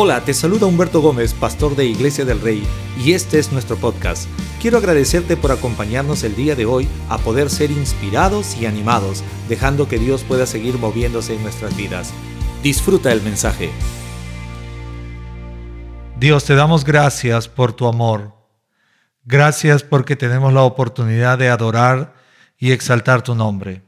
Hola, te saluda Humberto Gómez, pastor de Iglesia del Rey, y este es nuestro podcast. Quiero agradecerte por acompañarnos el día de hoy a poder ser inspirados y animados, dejando que Dios pueda seguir moviéndose en nuestras vidas. Disfruta el mensaje. Dios, te damos gracias por tu amor. Gracias porque tenemos la oportunidad de adorar y exaltar tu nombre.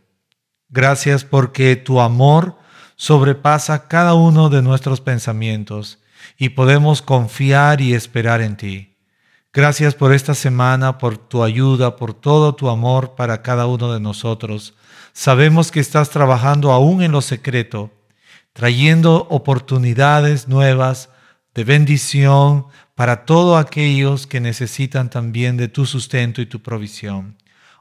Gracias porque tu amor sobrepasa cada uno de nuestros pensamientos y podemos confiar y esperar en ti. Gracias por esta semana, por tu ayuda, por todo tu amor para cada uno de nosotros. Sabemos que estás trabajando aún en lo secreto, trayendo oportunidades nuevas de bendición para todos aquellos que necesitan también de tu sustento y tu provisión.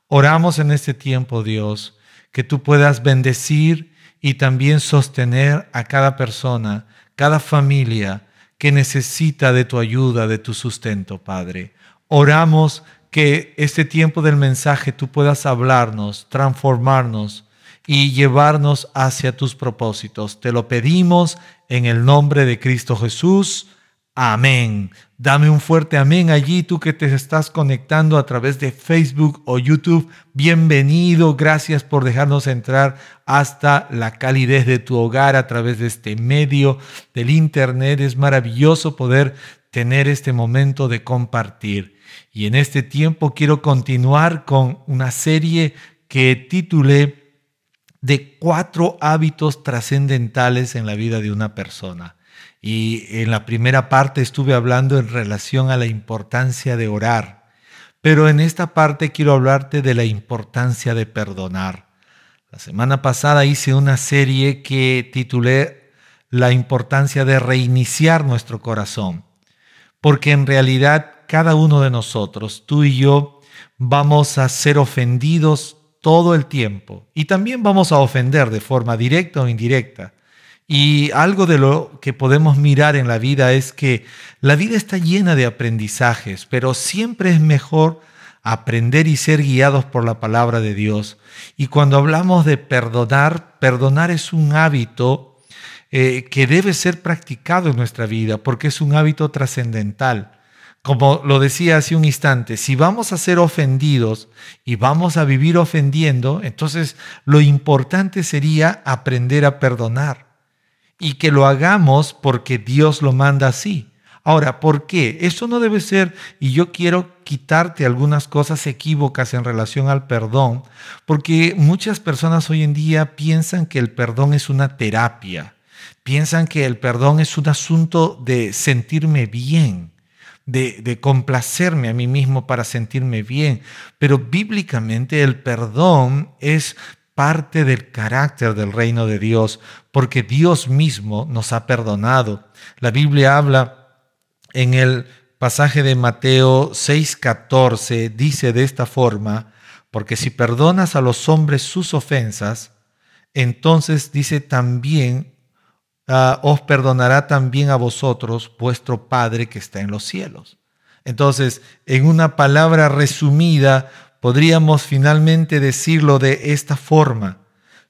Oramos en este tiempo, Dios, que tú puedas bendecir y también sostener a cada persona, cada familia que necesita de tu ayuda, de tu sustento, Padre. Oramos que este tiempo del mensaje tú puedas hablarnos, transformarnos y llevarnos hacia tus propósitos. Te lo pedimos en el nombre de Cristo Jesús. Amén. Dame un fuerte amén allí, tú que te estás conectando a través de Facebook o YouTube. Bienvenido, gracias por dejarnos entrar hasta la calidez de tu hogar a través de este medio del Internet. Es maravilloso poder tener este momento de compartir. Y en este tiempo quiero continuar con una serie que titulé de cuatro hábitos trascendentales en la vida de una persona. Y en la primera parte estuve hablando en relación a la importancia de orar, pero en esta parte quiero hablarte de la importancia de perdonar. La semana pasada hice una serie que titulé La importancia de reiniciar nuestro corazón, porque en realidad cada uno de nosotros, tú y yo, vamos a ser ofendidos todo el tiempo y también vamos a ofender de forma directa o indirecta. Y algo de lo que podemos mirar en la vida es que la vida está llena de aprendizajes, pero siempre es mejor aprender y ser guiados por la palabra de Dios. Y cuando hablamos de perdonar, perdonar es un hábito eh, que debe ser practicado en nuestra vida porque es un hábito trascendental. Como lo decía hace un instante, si vamos a ser ofendidos y vamos a vivir ofendiendo, entonces lo importante sería aprender a perdonar y que lo hagamos porque Dios lo manda así. Ahora, ¿por qué? Eso no debe ser, y yo quiero quitarte algunas cosas equívocas en relación al perdón, porque muchas personas hoy en día piensan que el perdón es una terapia, piensan que el perdón es un asunto de sentirme bien, de, de complacerme a mí mismo para sentirme bien, pero bíblicamente el perdón es parte del carácter del reino de Dios, porque Dios mismo nos ha perdonado. La Biblia habla en el pasaje de Mateo 6:14, dice de esta forma, porque si perdonas a los hombres sus ofensas, entonces dice también, uh, os perdonará también a vosotros vuestro Padre que está en los cielos. Entonces, en una palabra resumida, podríamos finalmente decirlo de esta forma.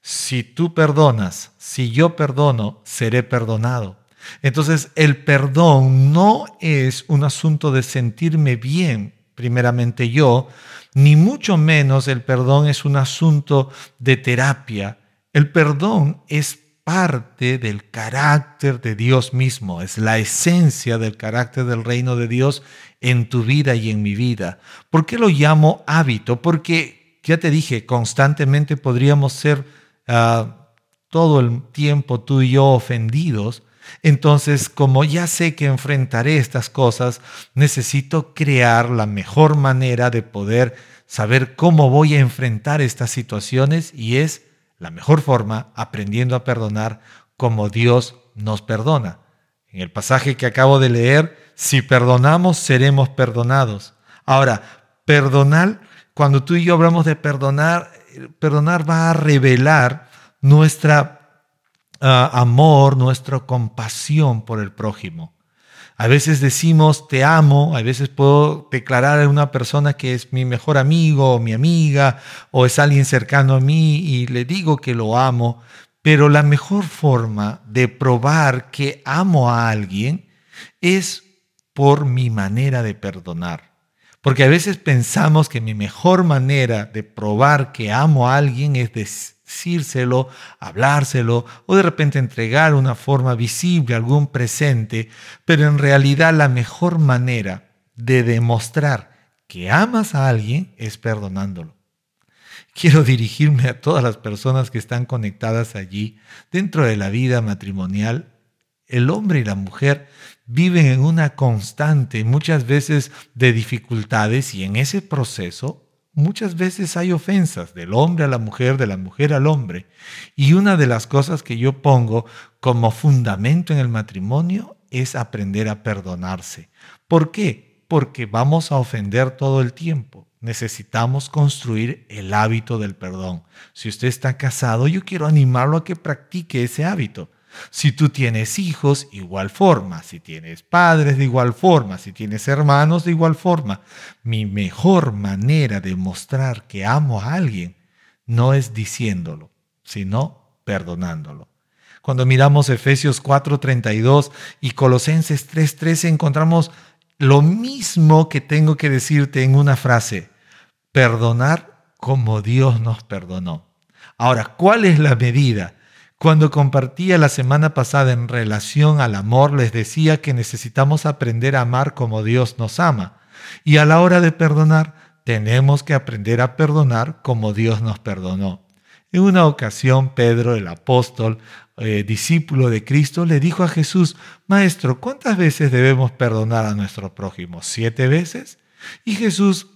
Si tú perdonas, si yo perdono, seré perdonado. Entonces el perdón no es un asunto de sentirme bien, primeramente yo, ni mucho menos el perdón es un asunto de terapia. El perdón es parte del carácter de Dios mismo, es la esencia del carácter del reino de Dios en tu vida y en mi vida. ¿Por qué lo llamo hábito? Porque, ya te dije, constantemente podríamos ser ah, todo el tiempo tú y yo ofendidos. Entonces, como ya sé que enfrentaré estas cosas, necesito crear la mejor manera de poder saber cómo voy a enfrentar estas situaciones y es la mejor forma aprendiendo a perdonar como Dios nos perdona. En el pasaje que acabo de leer, si perdonamos, seremos perdonados. Ahora, perdonar, cuando tú y yo hablamos de perdonar, perdonar va a revelar nuestra ah, amor, nuestra compasión por el prójimo. A veces decimos te amo, a veces puedo declarar a una persona que es mi mejor amigo o mi amiga o es alguien cercano a mí y le digo que lo amo, pero la mejor forma de probar que amo a alguien es por mi manera de perdonar. Porque a veces pensamos que mi mejor manera de probar que amo a alguien es decírselo, hablárselo o de repente entregar una forma visible algún presente, pero en realidad la mejor manera de demostrar que amas a alguien es perdonándolo. Quiero dirigirme a todas las personas que están conectadas allí dentro de la vida matrimonial. El hombre y la mujer viven en una constante, muchas veces de dificultades y en ese proceso muchas veces hay ofensas del hombre a la mujer, de la mujer al hombre. Y una de las cosas que yo pongo como fundamento en el matrimonio es aprender a perdonarse. ¿Por qué? Porque vamos a ofender todo el tiempo. Necesitamos construir el hábito del perdón. Si usted está casado, yo quiero animarlo a que practique ese hábito. Si tú tienes hijos, igual forma. Si tienes padres, de igual forma. Si tienes hermanos, de igual forma. Mi mejor manera de mostrar que amo a alguien no es diciéndolo, sino perdonándolo. Cuando miramos Efesios 4:32 y Colosenses 3:13 encontramos lo mismo que tengo que decirte en una frase. Perdonar como Dios nos perdonó. Ahora, ¿cuál es la medida? Cuando compartía la semana pasada en relación al amor, les decía que necesitamos aprender a amar como Dios nos ama. Y a la hora de perdonar, tenemos que aprender a perdonar como Dios nos perdonó. En una ocasión, Pedro, el apóstol, eh, discípulo de Cristo, le dijo a Jesús, Maestro, ¿cuántas veces debemos perdonar a nuestro prójimo? ¿Siete veces? Y Jesús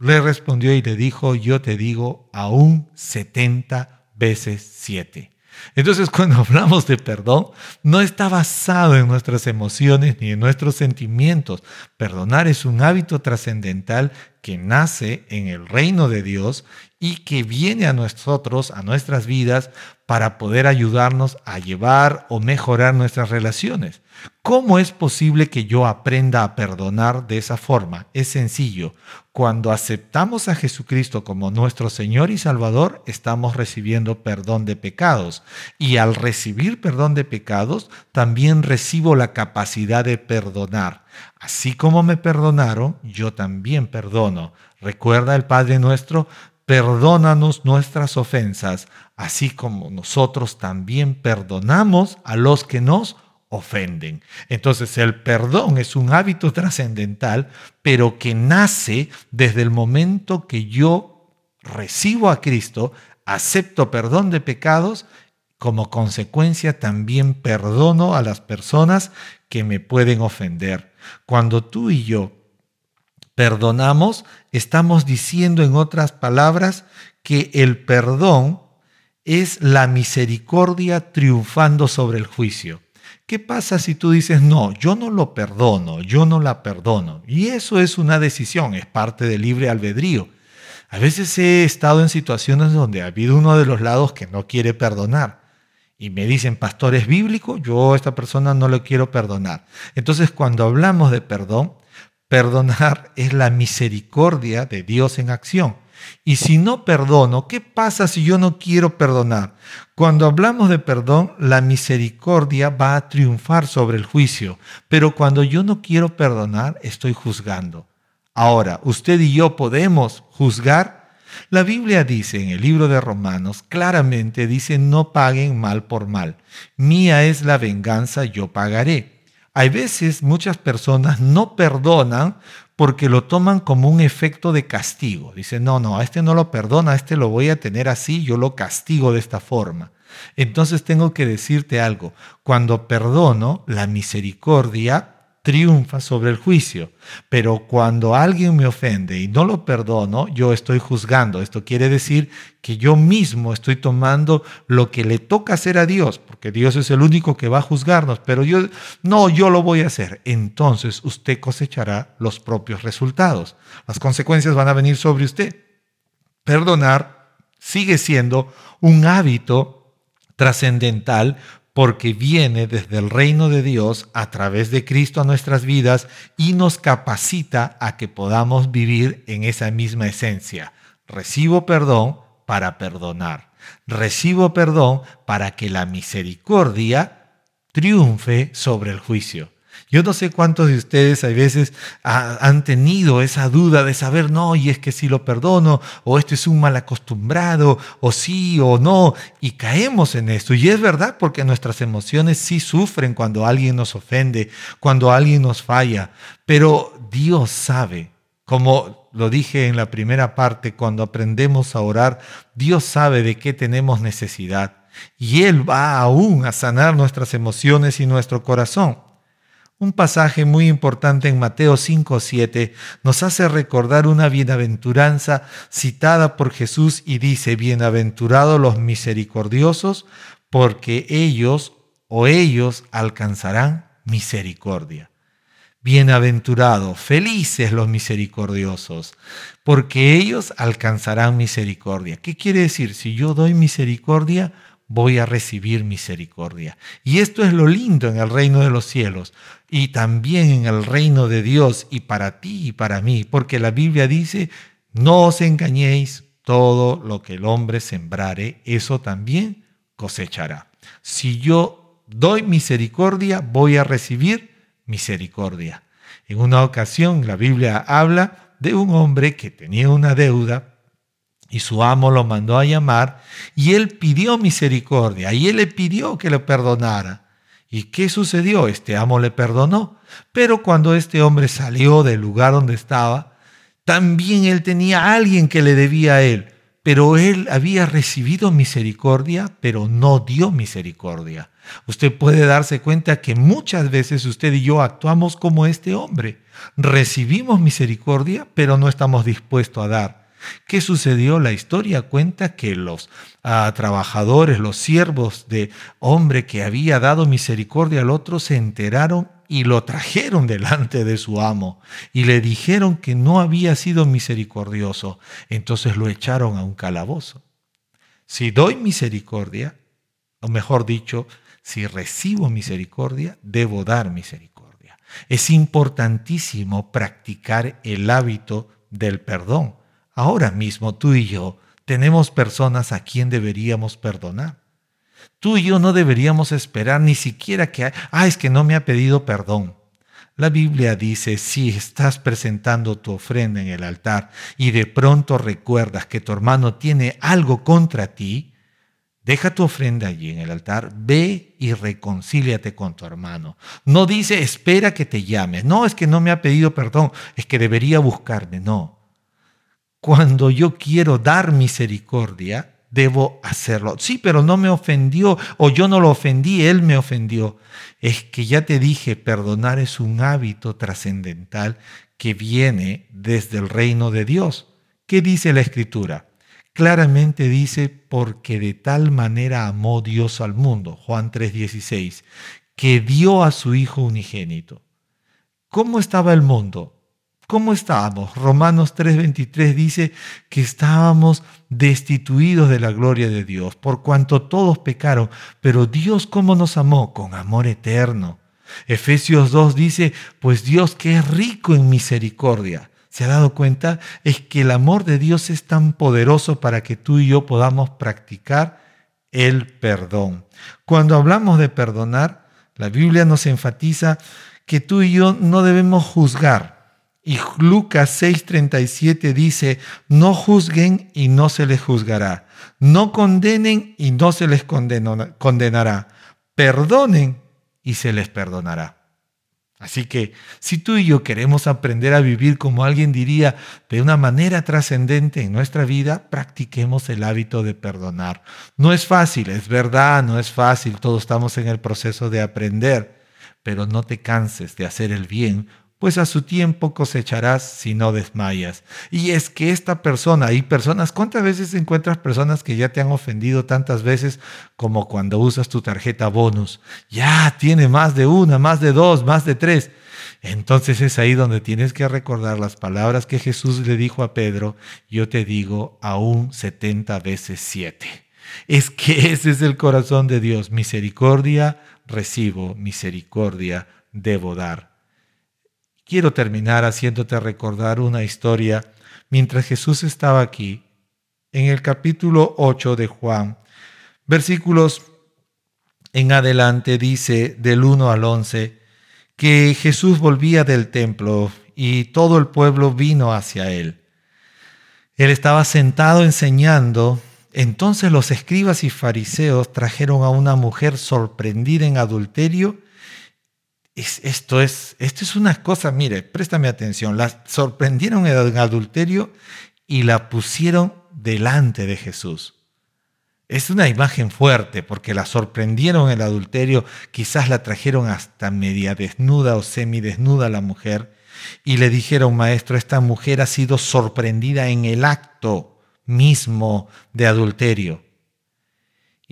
le respondió y le dijo, yo te digo, aún setenta veces siete. Entonces, cuando hablamos de perdón, no está basado en nuestras emociones ni en nuestros sentimientos. Perdonar es un hábito trascendental que nace en el reino de Dios y que viene a nosotros, a nuestras vidas, para poder ayudarnos a llevar o mejorar nuestras relaciones. ¿Cómo es posible que yo aprenda a perdonar de esa forma? Es sencillo. Cuando aceptamos a Jesucristo como nuestro Señor y Salvador, estamos recibiendo perdón de pecados. Y al recibir perdón de pecados, también recibo la capacidad de perdonar. Así como me perdonaron, yo también perdono. Recuerda el Padre nuestro, perdónanos nuestras ofensas, así como nosotros también perdonamos a los que nos ofenden. Entonces el perdón es un hábito trascendental, pero que nace desde el momento que yo recibo a Cristo, acepto perdón de pecados, como consecuencia también perdono a las personas que me pueden ofender. Cuando tú y yo perdonamos, estamos diciendo en otras palabras que el perdón es la misericordia triunfando sobre el juicio. ¿Qué pasa si tú dices, no, yo no lo perdono, yo no la perdono? Y eso es una decisión, es parte del libre albedrío. A veces he estado en situaciones donde ha habido uno de los lados que no quiere perdonar. Y me dicen, pastor, ¿es bíblico? Yo a esta persona no le quiero perdonar. Entonces, cuando hablamos de perdón, Perdonar es la misericordia de Dios en acción. Y si no perdono, ¿qué pasa si yo no quiero perdonar? Cuando hablamos de perdón, la misericordia va a triunfar sobre el juicio, pero cuando yo no quiero perdonar, estoy juzgando. Ahora, usted y yo podemos juzgar. La Biblia dice en el libro de Romanos, claramente dice, no paguen mal por mal. Mía es la venganza, yo pagaré. Hay veces muchas personas no perdonan porque lo toman como un efecto de castigo. Dicen, no, no, a este no lo perdona, a este lo voy a tener así, yo lo castigo de esta forma. Entonces tengo que decirte algo, cuando perdono, la misericordia triunfa sobre el juicio. Pero cuando alguien me ofende y no lo perdono, yo estoy juzgando. Esto quiere decir que yo mismo estoy tomando lo que le toca hacer a Dios, porque Dios es el único que va a juzgarnos, pero yo no, yo lo voy a hacer. Entonces usted cosechará los propios resultados. Las consecuencias van a venir sobre usted. Perdonar sigue siendo un hábito trascendental porque viene desde el reino de Dios a través de Cristo a nuestras vidas y nos capacita a que podamos vivir en esa misma esencia. Recibo perdón para perdonar. Recibo perdón para que la misericordia triunfe sobre el juicio. Yo no sé cuántos de ustedes a veces han tenido esa duda de saber, no, y es que si lo perdono, o esto es un mal acostumbrado, o sí o no, y caemos en esto. Y es verdad porque nuestras emociones sí sufren cuando alguien nos ofende, cuando alguien nos falla, pero Dios sabe, como lo dije en la primera parte, cuando aprendemos a orar, Dios sabe de qué tenemos necesidad. Y Él va aún a sanar nuestras emociones y nuestro corazón. Un pasaje muy importante en Mateo 5:7 nos hace recordar una bienaventuranza citada por Jesús y dice, bienaventurados los misericordiosos, porque ellos o ellos alcanzarán misericordia. Bienaventurados, felices los misericordiosos, porque ellos alcanzarán misericordia. ¿Qué quiere decir? Si yo doy misericordia, voy a recibir misericordia. Y esto es lo lindo en el reino de los cielos y también en el reino de Dios y para ti y para mí, porque la Biblia dice, no os engañéis, todo lo que el hombre sembrare, eso también cosechará. Si yo doy misericordia, voy a recibir misericordia. En una ocasión la Biblia habla de un hombre que tenía una deuda y su amo lo mandó a llamar y él pidió misericordia y él le pidió que le perdonara. ¿Y qué sucedió? Este amo le perdonó. Pero cuando este hombre salió del lugar donde estaba, también él tenía a alguien que le debía a él. Pero él había recibido misericordia, pero no dio misericordia. Usted puede darse cuenta que muchas veces usted y yo actuamos como este hombre. Recibimos misericordia, pero no estamos dispuestos a dar. ¿Qué sucedió? La historia cuenta que los ah, trabajadores, los siervos de hombre que había dado misericordia al otro se enteraron y lo trajeron delante de su amo y le dijeron que no había sido misericordioso. Entonces lo echaron a un calabozo. Si doy misericordia, o mejor dicho, si recibo misericordia, debo dar misericordia. Es importantísimo practicar el hábito del perdón Ahora mismo tú y yo tenemos personas a quien deberíamos perdonar. Tú y yo no deberíamos esperar ni siquiera que, ah, es que no me ha pedido perdón. La Biblia dice, si estás presentando tu ofrenda en el altar y de pronto recuerdas que tu hermano tiene algo contra ti, deja tu ofrenda allí en el altar, ve y reconcíliate con tu hermano. No dice, espera que te llame. No, es que no me ha pedido perdón, es que debería buscarme. No, cuando yo quiero dar misericordia, debo hacerlo. Sí, pero no me ofendió o yo no lo ofendí, él me ofendió. Es que ya te dije, perdonar es un hábito trascendental que viene desde el reino de Dios. ¿Qué dice la escritura? Claramente dice, porque de tal manera amó Dios al mundo, Juan 3:16, que dio a su Hijo unigénito. ¿Cómo estaba el mundo? ¿Cómo estábamos? Romanos 3:23 dice que estábamos destituidos de la gloria de Dios, por cuanto todos pecaron, pero Dios cómo nos amó, con amor eterno. Efesios 2 dice, pues Dios que es rico en misericordia. ¿Se ha dado cuenta? Es que el amor de Dios es tan poderoso para que tú y yo podamos practicar el perdón. Cuando hablamos de perdonar, la Biblia nos enfatiza que tú y yo no debemos juzgar, y Lucas 6:37 dice, no juzguen y no se les juzgará, no condenen y no se les condenará, perdonen y se les perdonará. Así que si tú y yo queremos aprender a vivir como alguien diría, de una manera trascendente en nuestra vida, practiquemos el hábito de perdonar. No es fácil, es verdad, no es fácil, todos estamos en el proceso de aprender, pero no te canses de hacer el bien pues a su tiempo cosecharás si no desmayas. Y es que esta persona, y personas, ¿cuántas veces encuentras personas que ya te han ofendido tantas veces como cuando usas tu tarjeta bonus? Ya tiene más de una, más de dos, más de tres. Entonces es ahí donde tienes que recordar las palabras que Jesús le dijo a Pedro, yo te digo aún 70 veces siete. Es que ese es el corazón de Dios. Misericordia recibo, misericordia debo dar. Quiero terminar haciéndote recordar una historia mientras Jesús estaba aquí, en el capítulo 8 de Juan, versículos en adelante dice del 1 al 11, que Jesús volvía del templo y todo el pueblo vino hacia él. Él estaba sentado enseñando. Entonces los escribas y fariseos trajeron a una mujer sorprendida en adulterio. Esto, es, esto es una cosa, mire, préstame atención. La sorprendieron en adulterio y la pusieron delante de Jesús. Es una imagen fuerte porque la sorprendieron en el adulterio, quizás la trajeron hasta media desnuda o semidesnuda la mujer y le dijeron, maestro, esta mujer ha sido sorprendida en el acto mismo de adulterio.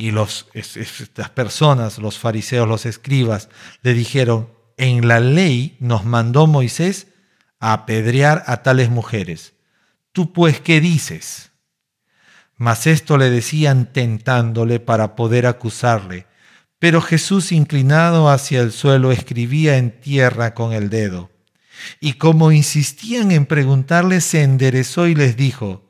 Y los, estas personas, los fariseos, los escribas, le dijeron, en la ley nos mandó Moisés a apedrear a tales mujeres. ¿Tú pues qué dices? Mas esto le decían tentándole para poder acusarle. Pero Jesús, inclinado hacia el suelo, escribía en tierra con el dedo. Y como insistían en preguntarle, se enderezó y les dijo,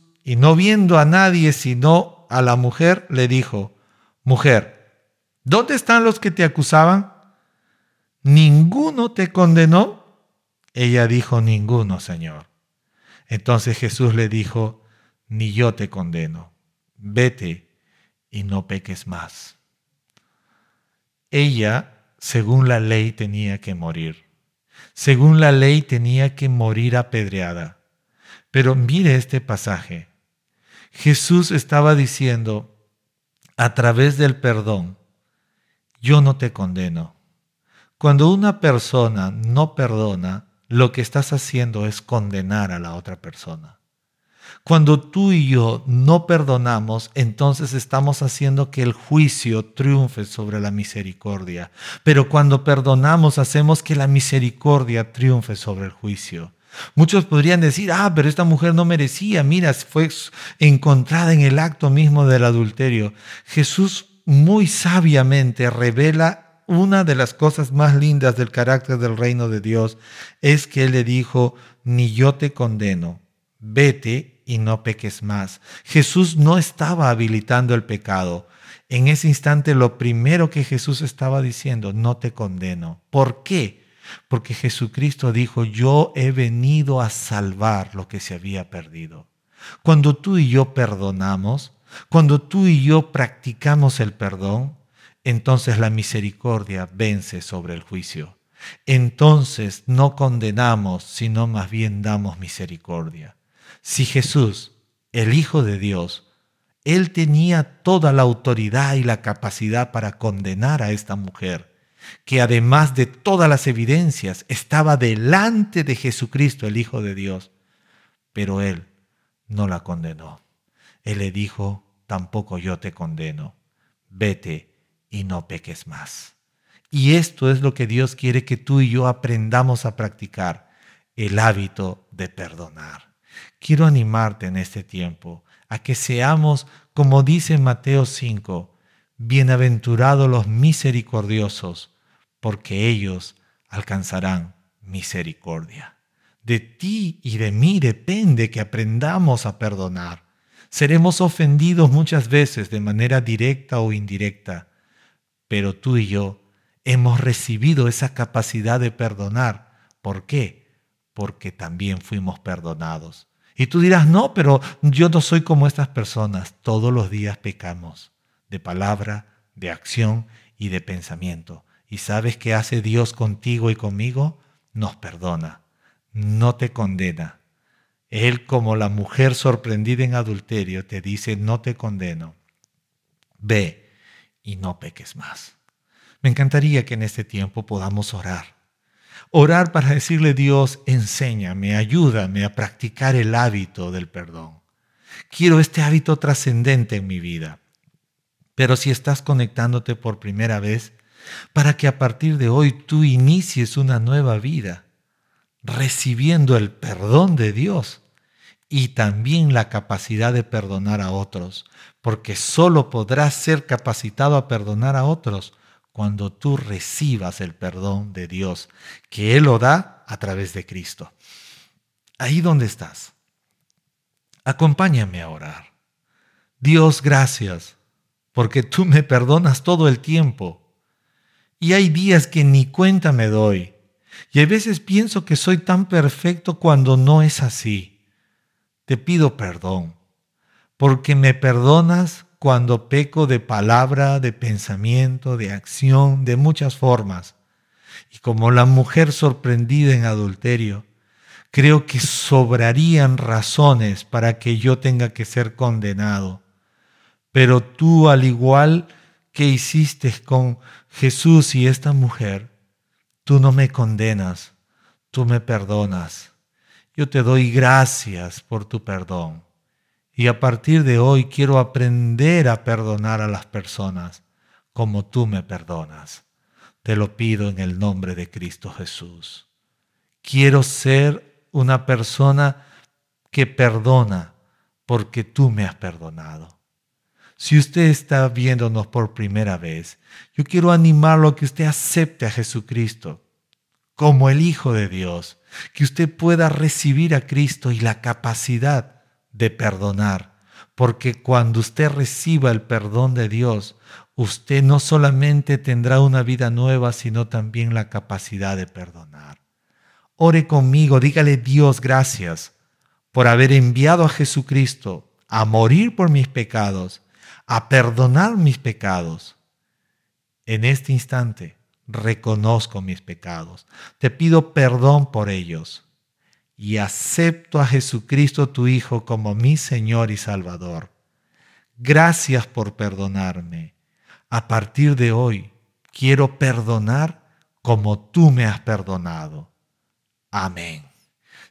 y no viendo a nadie sino a la mujer, le dijo, Mujer, ¿dónde están los que te acusaban? ¿Ninguno te condenó? Ella dijo, Ninguno, Señor. Entonces Jesús le dijo, Ni yo te condeno. Vete y no peques más. Ella según la ley tenía que morir. Según la ley tenía que morir apedreada. Pero mire este pasaje. Jesús estaba diciendo, a través del perdón, yo no te condeno. Cuando una persona no perdona, lo que estás haciendo es condenar a la otra persona. Cuando tú y yo no perdonamos, entonces estamos haciendo que el juicio triunfe sobre la misericordia. Pero cuando perdonamos, hacemos que la misericordia triunfe sobre el juicio. Muchos podrían decir, ah, pero esta mujer no merecía, mira, fue encontrada en el acto mismo del adulterio. Jesús muy sabiamente revela una de las cosas más lindas del carácter del reino de Dios, es que Él le dijo, ni yo te condeno, vete y no peques más. Jesús no estaba habilitando el pecado. En ese instante lo primero que Jesús estaba diciendo, no te condeno. ¿Por qué? Porque Jesucristo dijo, yo he venido a salvar lo que se había perdido. Cuando tú y yo perdonamos, cuando tú y yo practicamos el perdón, entonces la misericordia vence sobre el juicio. Entonces no condenamos, sino más bien damos misericordia. Si Jesús, el Hijo de Dios, él tenía toda la autoridad y la capacidad para condenar a esta mujer, que además de todas las evidencias estaba delante de Jesucristo, el Hijo de Dios, pero él no la condenó. Él le dijo, tampoco yo te condeno, vete y no peques más. Y esto es lo que Dios quiere que tú y yo aprendamos a practicar, el hábito de perdonar. Quiero animarte en este tiempo a que seamos, como dice Mateo 5, bienaventurados los misericordiosos, porque ellos alcanzarán misericordia. De ti y de mí depende que aprendamos a perdonar. Seremos ofendidos muchas veces de manera directa o indirecta, pero tú y yo hemos recibido esa capacidad de perdonar. ¿Por qué? Porque también fuimos perdonados. Y tú dirás, no, pero yo no soy como estas personas. Todos los días pecamos, de palabra, de acción y de pensamiento. ¿Y sabes qué hace Dios contigo y conmigo? Nos perdona, no te condena. Él, como la mujer sorprendida en adulterio, te dice, no te condeno. Ve y no peques más. Me encantaría que en este tiempo podamos orar Orar para decirle Dios, enséñame, ayúdame a practicar el hábito del perdón. Quiero este hábito trascendente en mi vida. Pero si estás conectándote por primera vez, para que a partir de hoy tú inicies una nueva vida, recibiendo el perdón de Dios y también la capacidad de perdonar a otros, porque solo podrás ser capacitado a perdonar a otros cuando tú recibas el perdón de Dios, que Él lo da a través de Cristo. Ahí donde estás, acompáñame a orar. Dios, gracias, porque tú me perdonas todo el tiempo. Y hay días que ni cuenta me doy. Y a veces pienso que soy tan perfecto cuando no es así. Te pido perdón, porque me perdonas cuando peco de palabra, de pensamiento, de acción, de muchas formas. Y como la mujer sorprendida en adulterio, creo que sobrarían razones para que yo tenga que ser condenado. Pero tú, al igual que hiciste con Jesús y esta mujer, tú no me condenas, tú me perdonas. Yo te doy gracias por tu perdón. Y a partir de hoy quiero aprender a perdonar a las personas como tú me perdonas. Te lo pido en el nombre de Cristo Jesús. Quiero ser una persona que perdona porque tú me has perdonado. Si usted está viéndonos por primera vez, yo quiero animarlo a que usted acepte a Jesucristo como el Hijo de Dios, que usted pueda recibir a Cristo y la capacidad de perdonar, porque cuando usted reciba el perdón de Dios, usted no solamente tendrá una vida nueva, sino también la capacidad de perdonar. Ore conmigo, dígale Dios gracias por haber enviado a Jesucristo a morir por mis pecados, a perdonar mis pecados. En este instante reconozco mis pecados. Te pido perdón por ellos y acepto a Jesucristo tu Hijo como mi Señor y Salvador. Gracias por perdonarme. A partir de hoy quiero perdonar como tú me has perdonado. Amén.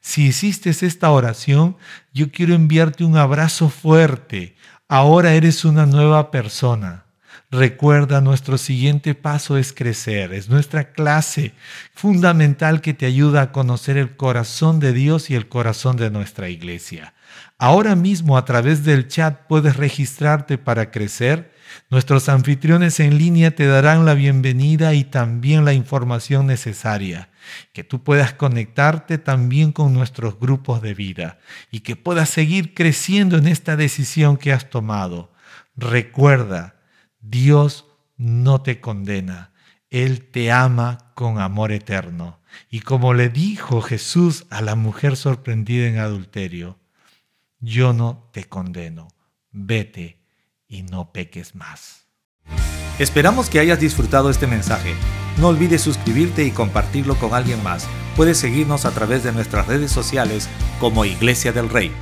Si hiciste esta oración, yo quiero enviarte un abrazo fuerte. Ahora eres una nueva persona. Recuerda, nuestro siguiente paso es crecer, es nuestra clase fundamental que te ayuda a conocer el corazón de Dios y el corazón de nuestra iglesia. Ahora mismo a través del chat puedes registrarte para crecer. Nuestros anfitriones en línea te darán la bienvenida y también la información necesaria. Que tú puedas conectarte también con nuestros grupos de vida y que puedas seguir creciendo en esta decisión que has tomado. Recuerda, Dios no te condena, Él te ama con amor eterno. Y como le dijo Jesús a la mujer sorprendida en adulterio, yo no te condeno, vete y no peques más. Esperamos que hayas disfrutado este mensaje. No olvides suscribirte y compartirlo con alguien más. Puedes seguirnos a través de nuestras redes sociales como Iglesia del Rey.